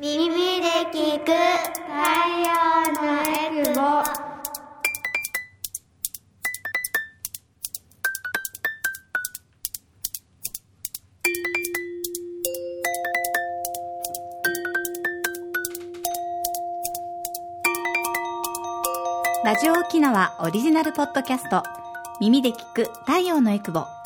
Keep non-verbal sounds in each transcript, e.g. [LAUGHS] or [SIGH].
耳で聞く太陽のエクボ。ラジオ沖縄オリジナルポッドキャスト耳で聞く太陽のエクボ。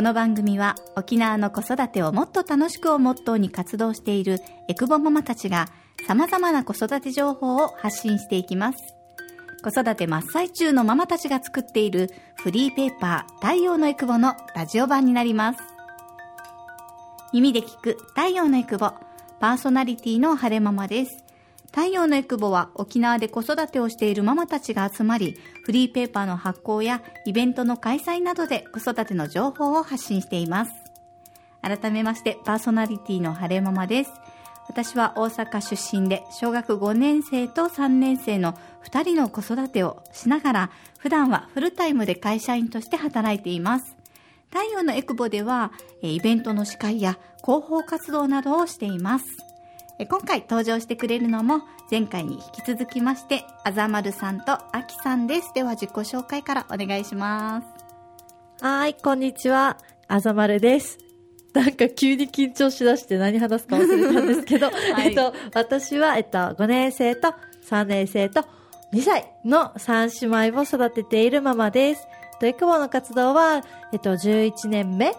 この番組は沖縄の子育てをもっと楽しくをモットーに活動しているエクボママたちが様々な子育て情報を発信していきます。子育て真っ最中のママたちが作っているフリーペーパー太陽のエクボのラジオ版になります。耳で聞く太陽のエクボパーソナリティの晴れママです。太陽のエクボは沖縄で子育てをしているママたちが集まり、フリーペーパーの発行やイベントの開催などで子育ての情報を発信しています。改めましてパーソナリティの晴れママです。私は大阪出身で小学5年生と3年生の2人の子育てをしながら普段はフルタイムで会社員として働いています。太陽のエクボではイベントの司会や広報活動などをしています。今回登場してくれるのも前回に引き続きましてあざまるさんとあきさんです。では自己紹介からお願いします。はいこんにちは。あざまるです。なんか急に緊張しだして何話すか忘れたんですけど、[LAUGHS] はい、えっと、私は、えっと、5年生と3年生と2歳の3姉妹を育てているママです。と、エクボの活動は、えっと、11年目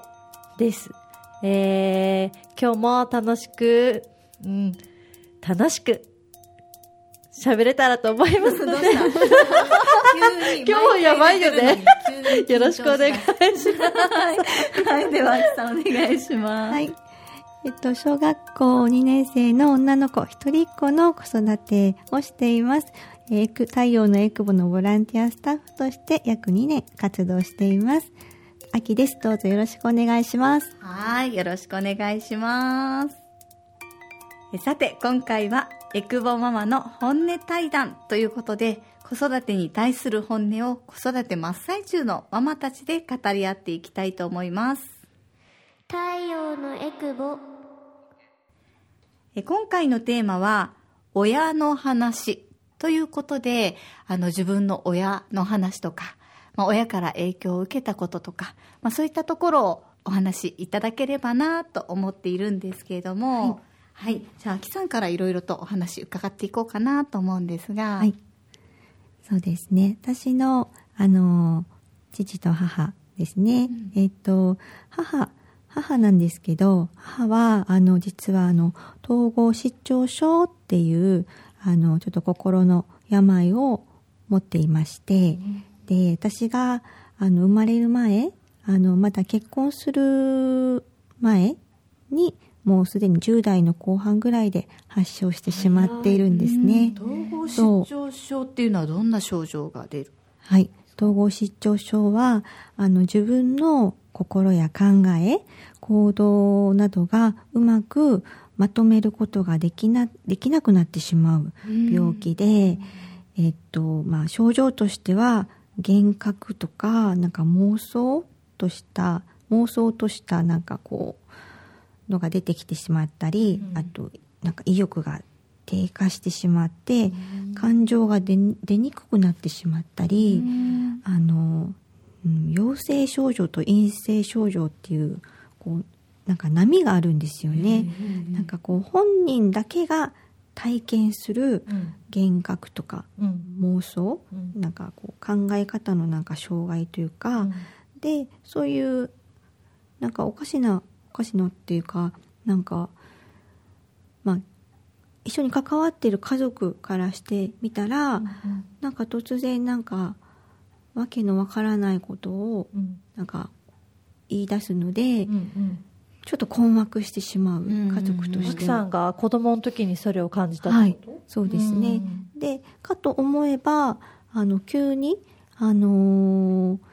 です。えー、今日も楽しくうん、楽しく喋れたらと思いますので [LAUGHS] 今日やばいよね。よろしくお願いします。はい、では、さんお願いします。はい。えっと、小学校2年生の女の子、一人っ子の子育てをしています。えー、太陽のエクボのボランティアスタッフとして約2年活動しています。秋です。どうぞよろしくお願いします。はい、よろしくお願いします。さて、今回はエクボママの本音対談ということで、子育てに対する本音を子育て真っ最中のママたちで語り合っていきたいと思います。太陽のエクボ今回のテーマは、親の話ということで、あの自分の親の話とか、まあ、親から影響を受けたこととか、まあ、そういったところをお話しいただければなと思っているんですけれども、はいはい。じゃあ、秋さんからいろいろとお話伺っていこうかなと思うんですが。はい。そうですね。私の、あの、父と母ですね。うん、えっ、と、母、母なんですけど、母は、あの、実は、あの、統合失調症っていう、あの、ちょっと心の病を持っていまして、うん、で、私が、あの、生まれる前、あの、まだ結婚する前に、もうすでに10代の後半ぐらいで発症してしまっているんですね。統合失調症っていうのはどんな症状が出る？はい。統合失調症は、あの、自分の心や考え、行動などがうまくまとめることができな、できなくなってしまう病気で、えっと、まあ、症状としては、幻覚とか、なんか妄想とした、妄想としたなんかこう、のが出てきてしまったり、うん、あとなんか意欲が低下してしまって、うん、感情が出にくくなってしまったり、うん、あの、うん、陽性症状と陰性症状っていうこうなんか波があるんですよね。なんかこう本人だけが体験する幻覚とか妄想、なんかこう考え方のなんか障害というか、でそういうなんかおかしなおかしなっていうかなんかまあ一緒に関わってる家族からしてみたら、うんうん、なんか突然なんかわけのわからないことをなんか言い出すので、うんうん、ちょっと困惑してしまう家族として、うん、さんが子供の時にそれを感じたはいそうですね、うんうん、でかと思えばあの急にあのー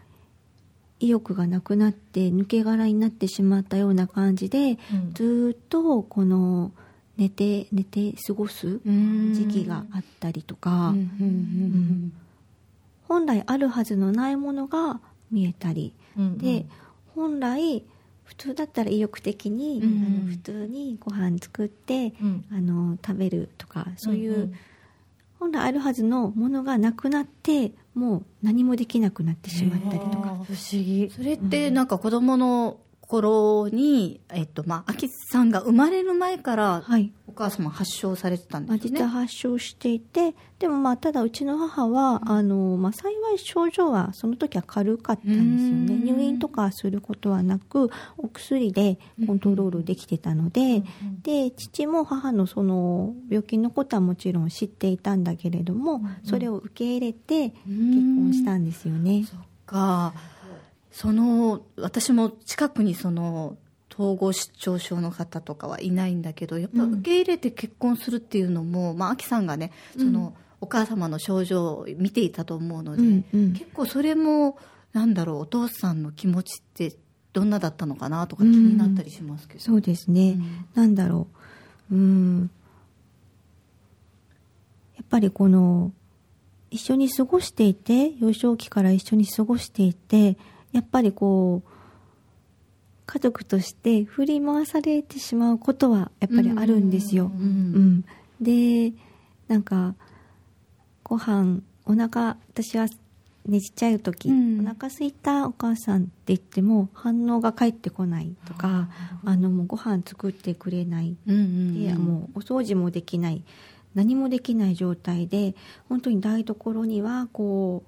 意欲がなくなって抜け殻になってしまったような感じで、うん、ずっとこの寝て寝て過ごす時期があったりとか、本来あるはずのないものが見えたり、うんうん、で本来普通だったら意欲的に、うんあの普通にご飯作って、うん。あの食べるとかそういう、本来あるはずのものがなくなってもう何もできなくなってしまったりとか。不思議。それってなんか子供の頃に、えっとまあ、秋さんが生まれる前からはい。お母様発症されてたんまあ、ですね。実は発症していてでもまあただうちの母は、あのまあ、幸い症状はその時は軽かったんですよね。うん。入院とかすることはなくお薬でコントロールできてたので、で父も母のその病気のことはもちろん知っていたんだけれども、それを受け入れて結婚したんですよね。そっかその私も近くにその統合失調症の方とかはいないんだけどやっぱ受け入れて結婚するっていうのも、まあ、秋さんがねその、お母様の症状を見ていたと思うので、うんうん。結構それもなんだろうお父さんの気持ちってどんなだったのかなとか気になったりしますけど、そうですね、うん。なんだろう。うーん。やっぱりこの一緒に過ごしていて幼少期から一緒に過ごしていてやっぱりこう家族として振り回されてしまうことはやっぱりあるんですよ。うんうんでなんかご飯お腹私はねちっちゃい時、うん。お腹すいたお母さんって言っても反応が返ってこないとかあのもうご飯作ってくれない。うんうん。でもうお掃除もできない。何もできない状態で本当に台所にはこ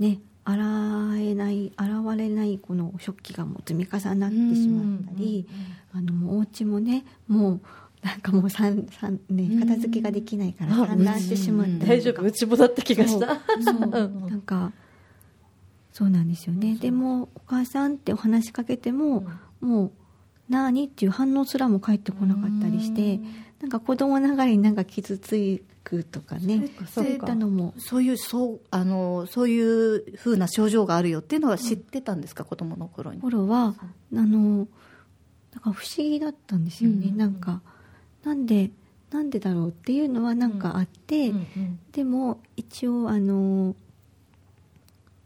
うね洗えない洗われないこの食器がもう積み重なってしまったり、あのもうお家もねもうなんかもうさんさん、ね、片付けができないからうん散乱してしまった大丈夫うちもだった気がした。そうなんかそうなんですよね。でもお母さんってお話しかけても、もう「なーに?」っていう反応すらも返ってこなかったりしてなんか子供ながらになんか傷つくとかねそういったのも。そういうそうあのそういうふうな症状があるよっていうのは知ってたんですか、子供の頃に。頃はあのなんか不思議だったんですよね、うん。なんかなんでなんでだろうっていうのはなんかあって、うん。うんでも一応あの、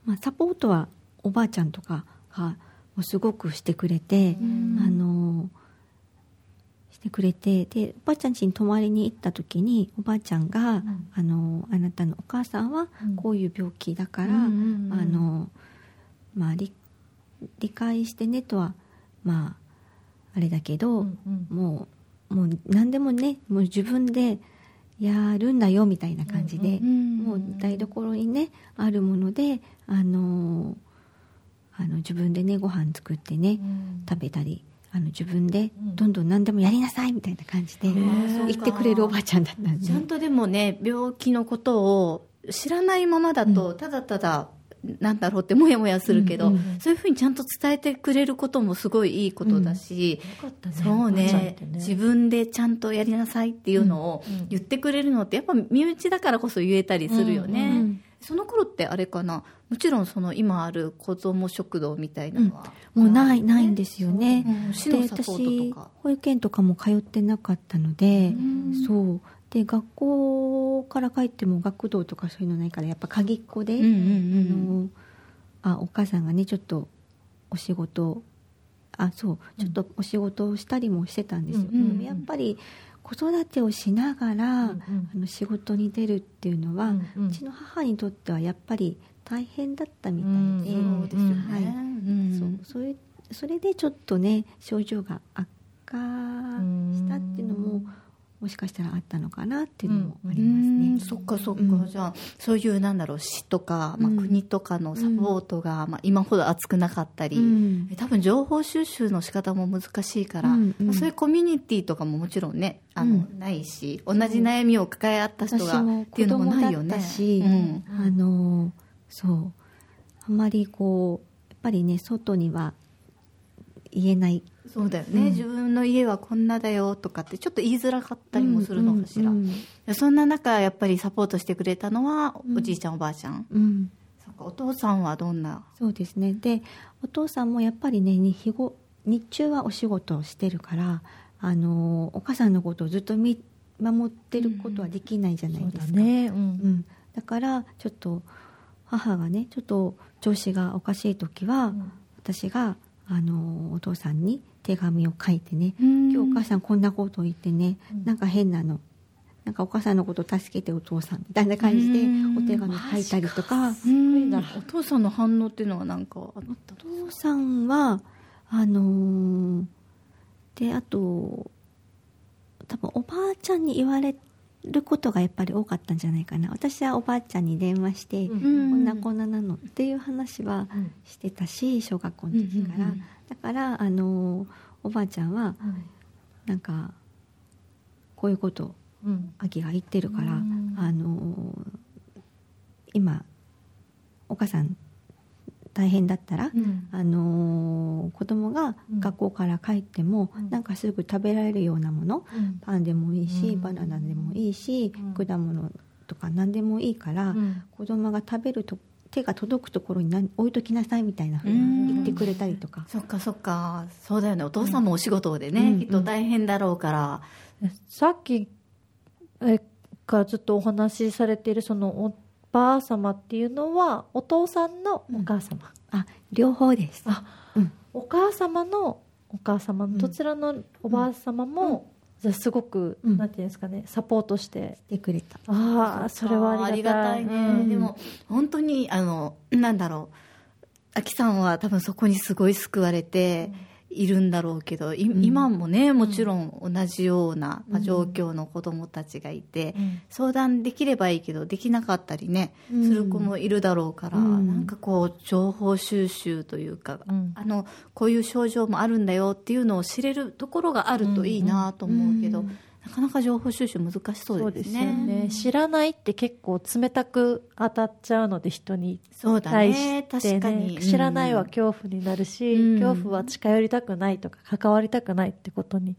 まあ、サポートはおばあちゃんとかがすごくしてくれて、あのしてくれてでおばあちゃん家に泊まりに行った時におばあちゃんが、ん。あのあなたのお母さんはうん。こういう病気だから、うんうんうんあのまあ理理解してねとはまああれだけど、うんうん。もうもう何でもねもう自分でやるんだよみたいな感じで、うんもう台所にねあるものであのあの自分でねご飯作ってね、食べたりあの自分でうん。どんどん何でもやりなさいみたいな感じでー言ってくれるおばあちゃんだったんで。ちゃんとでもね病気のことを知らないままだと、ただただなんだろうってもやもやするけど、うん。うんそういうふうにちゃんと伝えてくれることもすごいいいことだし、よかったね。そうね。って自分でちゃんとやりなさいっていうのをうん。うん。言ってくれるのってやっぱ身内だからこそ言えたりするよね、うんうんその頃ってあれかな？もちろんその今ある子ども食堂みたいなのは、もうないないんですよね、うん市で私保育園とかも通ってなかったので、ん。そう。で学校から帰っても学童とかそういうのないからやっぱ鍵っ子で、うんうんうん。あのあお母さんがねちょっとお仕事あそうちょっとお仕事をしたりもしてたんですよ、うん。でもやっぱり子育てをしながら、うんうん。あの仕事に出るっていうのは、うんうん。うちの母にとってはやっぱり大変だったみたいで、うんそうですよね、はい。うん。そうそれそれでちょっとね症状が悪化したっていうのももしかしたらあったのかなっていうのもありますね。うん。そっかそっか、うん。じゃあそういうなんだろう市とか、まあ、うん国とかのサポートが、まあ、今ほど厚くなかったり、うん。多分情報収集の仕方も難しいから、うんうん。まあそういうコミュニティとかももちろんねあの、うん。ないし同じ悩みを抱え合った人がっていうのもないよね。たし、うん。あのそう。あんまりこうやっぱりね外には言えない。そうだよね、うん。自分の家はこんなだよとかってちょっと言いづらかったりもするのかしら、うんそんな中やっぱりサポートしてくれたのはうん。おじいちゃんおばあちゃん、うん。お父さんはどんな？そうですね。でお父さんもやっぱりねに日ご日中はお仕事をしてるからあのお母さんのことをずっと見守ってることはできないじゃないですか、だね、ううん。ん、だからちょっと母がねちょっと調子がおかしい時は、ん。私があのお父さんに手紙を書いてね、うん。今日お母さんこんなことを言ってね、うん。なんか変なの。なんかお母さんのこと助けてお父さんみたいな感じでうん。お手紙書いたりとか。うん。お父さんの反応っていうのは何かあったお父さんはあのーであと多分おばあちゃんに言われることがやっぱり多かったんじゃないかな。私はおばあちゃんに電話して、うん。こんなこんななのっていう話はうん。してたし小学校の時から、だからあのーおばあちゃんはなんかこういうこと秋が言ってるから、うん。あのー今お母さん大変だったら、うん。あのー子供がうん。学校から帰っても、うん。なんかすぐ食べられるようなものうん。パンでもいいし、うん。バナナでもいいし、うん。果物とか何でもいいから、うん。子供が食べると手が届くところに何置いときなさいみたいなふうに言ってくれたりとか、そっかそっか。そうだよね。お父さんもお仕事でね、うん。きっと大変だろうから、さっきえからずっとお話しされているそのおばあ様っていうのはお父さんのお母様、あ両方です。あうん。お母様のお母様のどちらのおばあ様も、じゃあすごく、うん。なんていうんですかねサポートして。してくれた。ああそれはありがたい。ね、うん。でも本当にあのなんだろう。あきさんは多分そこにすごい救われているんだろうけど、今もねもちろん同じような、ま状況の子供たちがいて、うん。相談できればいいけどできなかったりね、うん。する子もいるだろうから、うん。なんかこう情報収集というか、うん。あのこういう症状もあるんだよっていうのを知れるところがあるといいなと思うけど、うんなかなか情報収集難しそうですね。よね。知らないって結構冷たく当たっちゃうので人にそうだ対ねして、ね。確かに。知らないは恐怖になるし、うん。恐怖は近寄りたくないとか関わりたくないってことに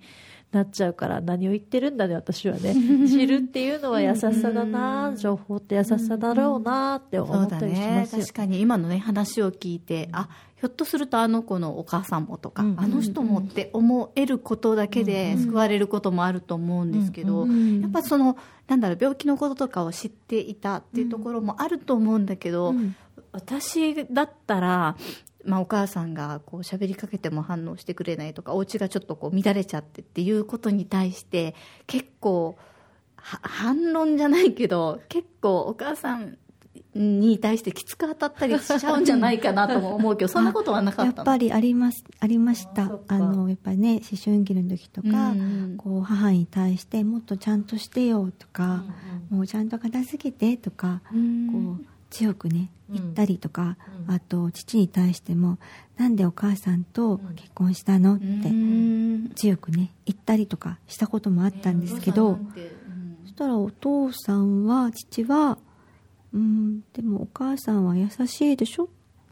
なっちゃうから何を言ってるんだね私はね。[LAUGHS] 知るっていうのは優しさだな、うん情報って優しさだろうなって思ったりしまねすよ、確かに今のね話を聞いてあひょっとするとあの子のお母さんもとか、うん。あの人もって思えることだけで救われることもあると思うんですけど、うん。やっぱそのなんだろう病気のこととかを知っていたっていうところもあると思うんだけど、うん。私だったら、まあ、お母さんがこう喋りかけても反応してくれないとかお家がちょっとこう乱れちゃってっていうことに対して結構は反論じゃないけど結構お母さんに対してきつく当たったりしちゃうんじゃないかなとも思うけど [LAUGHS] そんなことはなかったの？やっぱりありますありました。あのやっぱりね思春期の時とか、うんこう母に対してもっとちゃんとしてよとか、もうちゃんと片付けてとか、うん。こう強くねうん。言ったりとか、うん。あと父に対してもなんでお母さんと結婚したの？ってうん。強くね言ったりとかしたこともあったんですけど、お父さんなんて。うん。そしたらお父さんは父は「うんでもお母さんは優しいでしょ」っ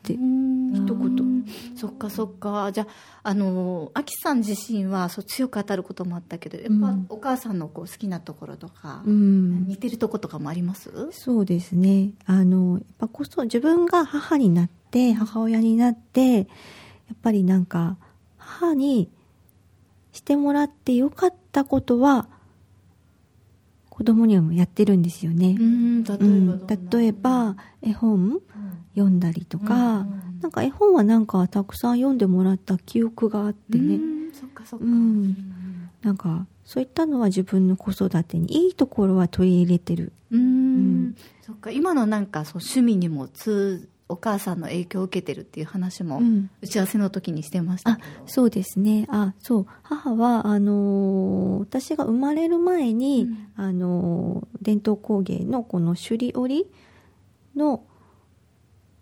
て。一一言。そっかそっか。じゃああのあきさん自身はそう強く当たることもあったけどやっぱ、うん。お母さんのこう好きなところとか、うん。似てるとことかもあります？そうですね。あのやっぱこそ自分が母になって母親になってやっぱりなんか母にしてもらってよかったことは子供にはやってるんですよね、ん例えばうんどんな例えば絵本読んだりとか、うん。なんか絵本はなんかたくさん読んでもらった記憶があってね、うんそっかそっか、うん。なんかそういったのは自分の子育てにいいところは取り入れてる。うん。うん。そっか。今のなんかそう趣味にも通お母さんの影響を受けてるっていう話もうん。打ち合わせの時にしてました。あけど、そうですね。あそう。母はあのー私が生まれる前に、うん。あのー伝統工芸のこの首里織の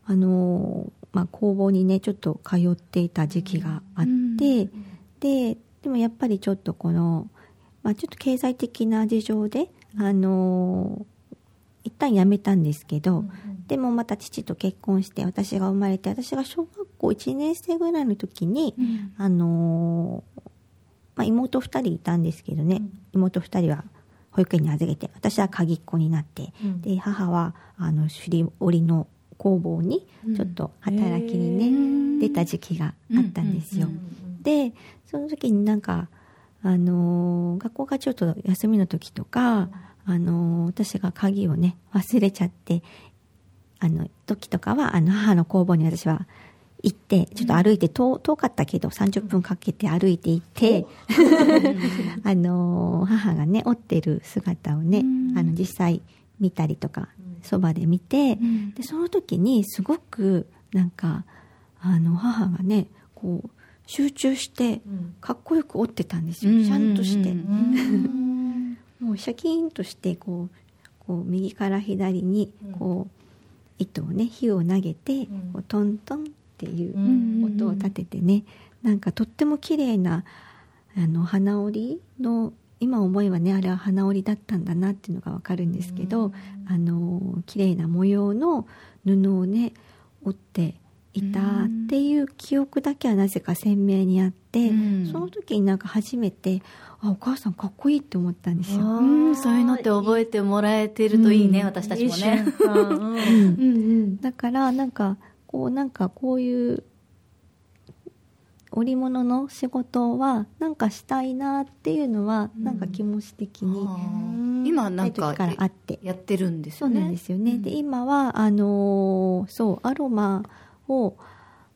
あのーまあ、工房にねちょっと通っていた時期があって、ででもやっぱりちょっとこの、まあ、ちょっと経済的な事情で、あのー一旦辞めたんですけど、でもまた父と結婚して私が生まれて私が小学校1年生ぐらいの時に、うん。あのーまあ、妹2人いたんですけどね、妹2人は保育園に預けて私は鍵っ子になって、うん。で母はあの首里織の工房にちょっと働きにね、うん出た時期があったんですよ。うんでその時になんか、あのー学校がちょっと休みの時とか、あのー私が鍵をね忘れちゃってあの時とかはあの母の工房に私は行って、ちょっと歩いて、遠遠かったけど、30分かけて歩いて行って、[LAUGHS] あのー母がね、折ってる姿をね、うん。あの、実際見たりとか、そばで見て、うん。で、その時にすごく、なんか、あの、母がね、こう、集中して、かっこよく折ってたんですよ。ちゃんとして。うんもうシャキーンとしてこうこう右から左にこう糸をね火を投げて、こうトントンっていううん音を立ててね、なんかとっても綺麗なあの花織の今思えばねあれは花織だったんだなっていうのがわかるんですけど、あの綺麗な模様の布をね折っていたっていう記憶だけはなぜか鮮明にあって、うん。その時になんか初めてあお母さんかっこいいって思ったんですよ。うん。そういうのって覚えてもらえてるといいね、うん。私たちもね。だか。らなん。かこうなんかこういう織物の仕事はなんかしたいなっていうのはなんか気持ち的に今なんか時からあって。やってるんですそうよねなんですよね、で今はあのーそうアロマを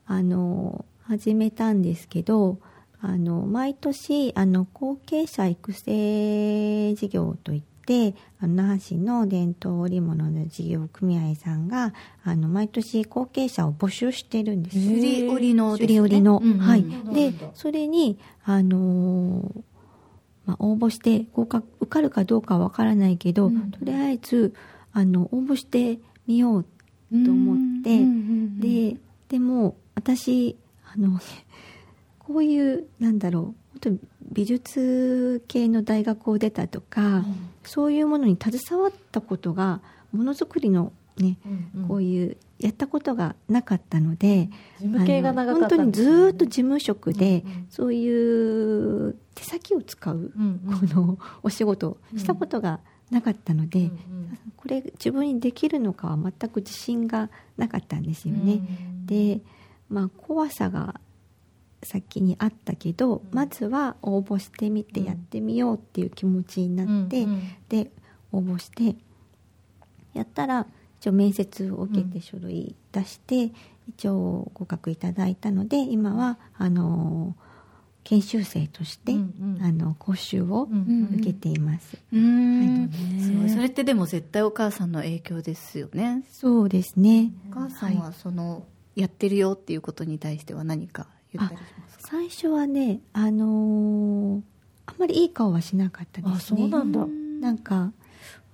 あのー始めたんですけどあの毎年あの後継者育成事業といって那覇市の伝統織物の事業組合さんがあの毎年後継者を募集してるんです。よすり織りのですね。織りの、うんうんはい。うんでそれにあのーまあ、応募して合格受かるかどうかはわからないけど、とりあえずあの応募してみようと思って、うんうんうんででも私あの [LAUGHS] こういうなんだろう本当に美術系の大学を出たとか、そういうものに携わったことがものづくりのね、こういうやったことがなかったので、本当にずーっと事務職で、うんうん。そういう手先を使う、うんうん。このお仕事をしたことがなかったので、うんこれ自分にできるのかは全く自信がなかったんですよね。うんで、まあ、怖さが先にあったけど、まずは応募してみてやってみようっていう気持ちになって、うんうん。で応募してやったら一応面接を受けて書類出して、一応合格いただいたので今はあの研修生として、うんうん。あの講習をうん受けています、うん。はい。すごい。それってでも絶対お母さんの影響ですよね。そうですね。お母さんはそのやってるよっていうことに対しては何か言ったりしますか？最初はねあのーあんまりいい顔はしなかったですね。あそうなんだ。なんか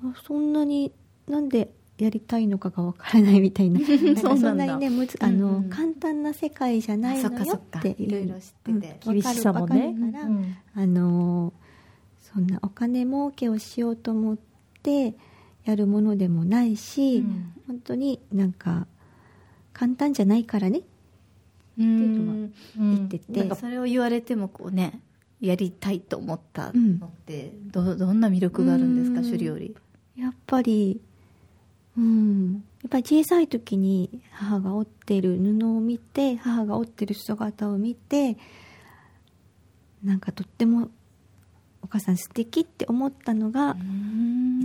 あそんなになんでやりたいのかがわからないみたいな。[LAUGHS] そんなにねむずあの、うん。うん簡単な世界じゃないそのよ。っていろいろ知っててうん。厳しさもね。うん。あのーそんなお金儲けをしようと思ってやるものでもないし、うん。本当になんか簡単じゃないからね。うん。言ってて、なんかそれを言われてもこうねやりたいと思ったのってどどんな魅力があるんですかうん。首里より。やっぱり、うん、やっぱり小さい時に母が織っている布を見て、母が織ってる姿を見て、なんかとってもお母さん素敵って思ったのが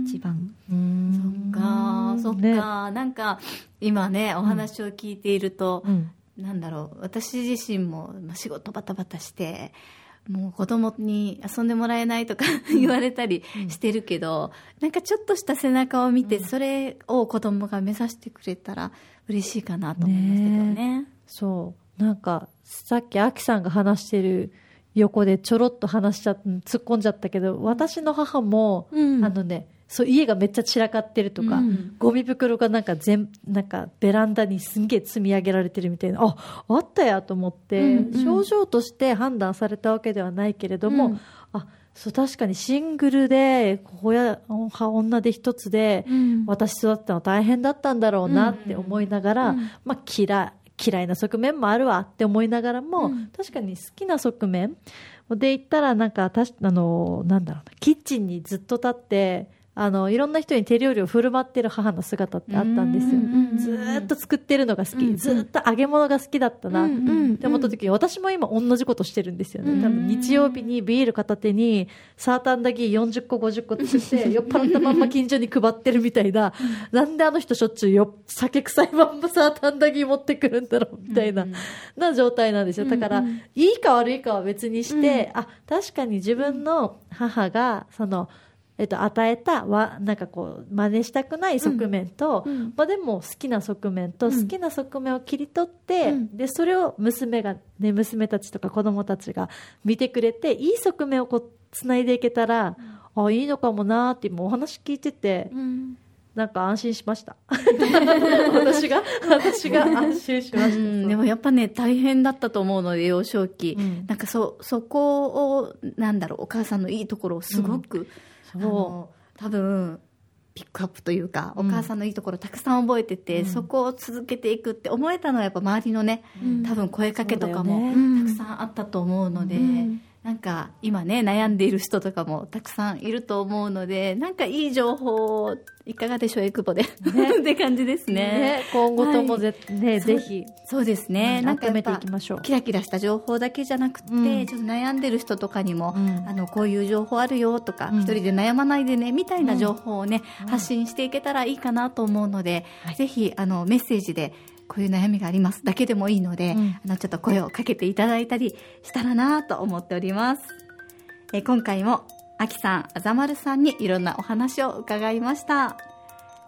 一番。うんそっかそっか、ね。なんか今ねお話を聞いていると、うん。なんだろう私自身もまあ仕事バタバタしてもう子供に遊んでもらえないとか言われたりしてるけど、なんかちょっとした背中を見て、それを子供が目指してくれたら嬉しいかなと思いますけどね。そう。なんかさっきアキさんが話してる横でちょろっと話しちゃ突っ込んじゃったけど私の母も、うん。あのねそう家がめっちゃ散らかってるとか、うん。ゴミ袋がなんか全なんかベランダにすんげえ積み上げられてるみたいなああったやと思って、うんうん。症状として判断されたわけではないけれども、うん。あそう確かにシングルで親女で一つで、うん。私育ったの大変だったんだろうなって思いながら、うん。まあ、嫌い嫌いな側面もあるわって思いながらも、うん。確かに好きな側面で言ったらなんかたしあのなんだろうなキッチンにずっと立ってあのいろんな人に手料理を振る舞ってる母の姿ってあったんですよ。ずーっと作ってるのが好き、うんずーっと揚げ物が好きだったな、って思った時に私も今同じことしてるんですよね、多分日曜日にビール片手にサーターアンダギー40個50個作って酔っ払ったまんま近所に配ってるみたいな、なんであの人しょっちゅうよ酒臭いまんまサーターアンダギー持ってくるんだろうみたいな、な状態なんですよ。だから、いいか悪いかは別にして、あ確かに自分の母がそのえっと、与えたわなんかこう真似したくない側面と、まあ、でも好きな側面と好きな側面を切り取って、でそれを娘が、ね、娘たちとか子供たちが見てくれていい側面をこうつないでいけたら、あいいのかもなーって今お話聞いてて、なんか安心しました。[LAUGHS] 私が私が安心しました、うん。でもやっぱね大変だったと思うので幼少期、うんなんかそそこをなんだろう。お母さんのいいところをすごく、そう。多分ピックアップというか、お母さんのいいところたくさん覚えてて、そこを続けていくって思えたのはやっぱ周りのね、多分声かけとかもたくさんあったと思うので、うんなんか今ね悩んでいる人とかもたくさんいると思うのでなんかいい情報いかがでしょうエクボで、[LAUGHS] って感じですね。ね。今後ともぜ,、ね、ぜひ。そうですね、うんなんかめていきましょう。キラキラした情報だけじゃなくて、うん。ちょっと悩んでる人とかにも、うん。あのこういう情報あるよとか、うん。一人で悩まないでねみたいな情報をね、発信していけたらいいかなと思うので、ぜひあのメッセージでこういう悩みがありますだけでもいいので、うんあのちょっと声をかけていただいたりしたらなと思っております。え今回もあきさん、あざまるさんにいろんなお話を伺いました。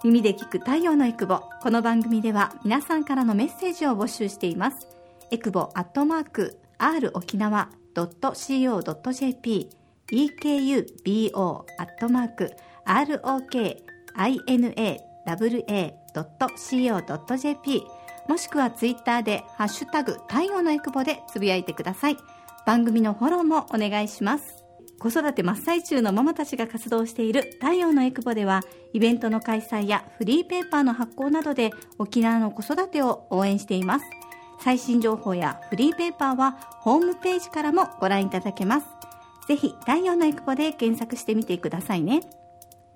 耳で聞く太陽のエクボ。この番組では皆さんからのメッセージを募集しています。エクボアットマーク r 沖縄 .co.jp ekubo アットマーク rokinawa.co.jp もしくはツイッターでハッシュタグ太陽のエクボでつぶやいてください。番組のフォローもお願いします。子育て真っ最中のママたちが活動している太陽のエクボではイベントの開催やフリーペーパーの発行などで沖縄の子育てを応援しています。最新情報やフリーペーパーはホームページからもご覧いただけます。ぜひ太陽のエクボで検索してみてくださいね。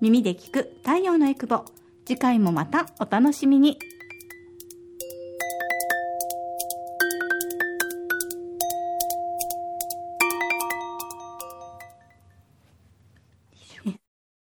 耳で聞く太陽のエクボ。次回もまたお楽しみに。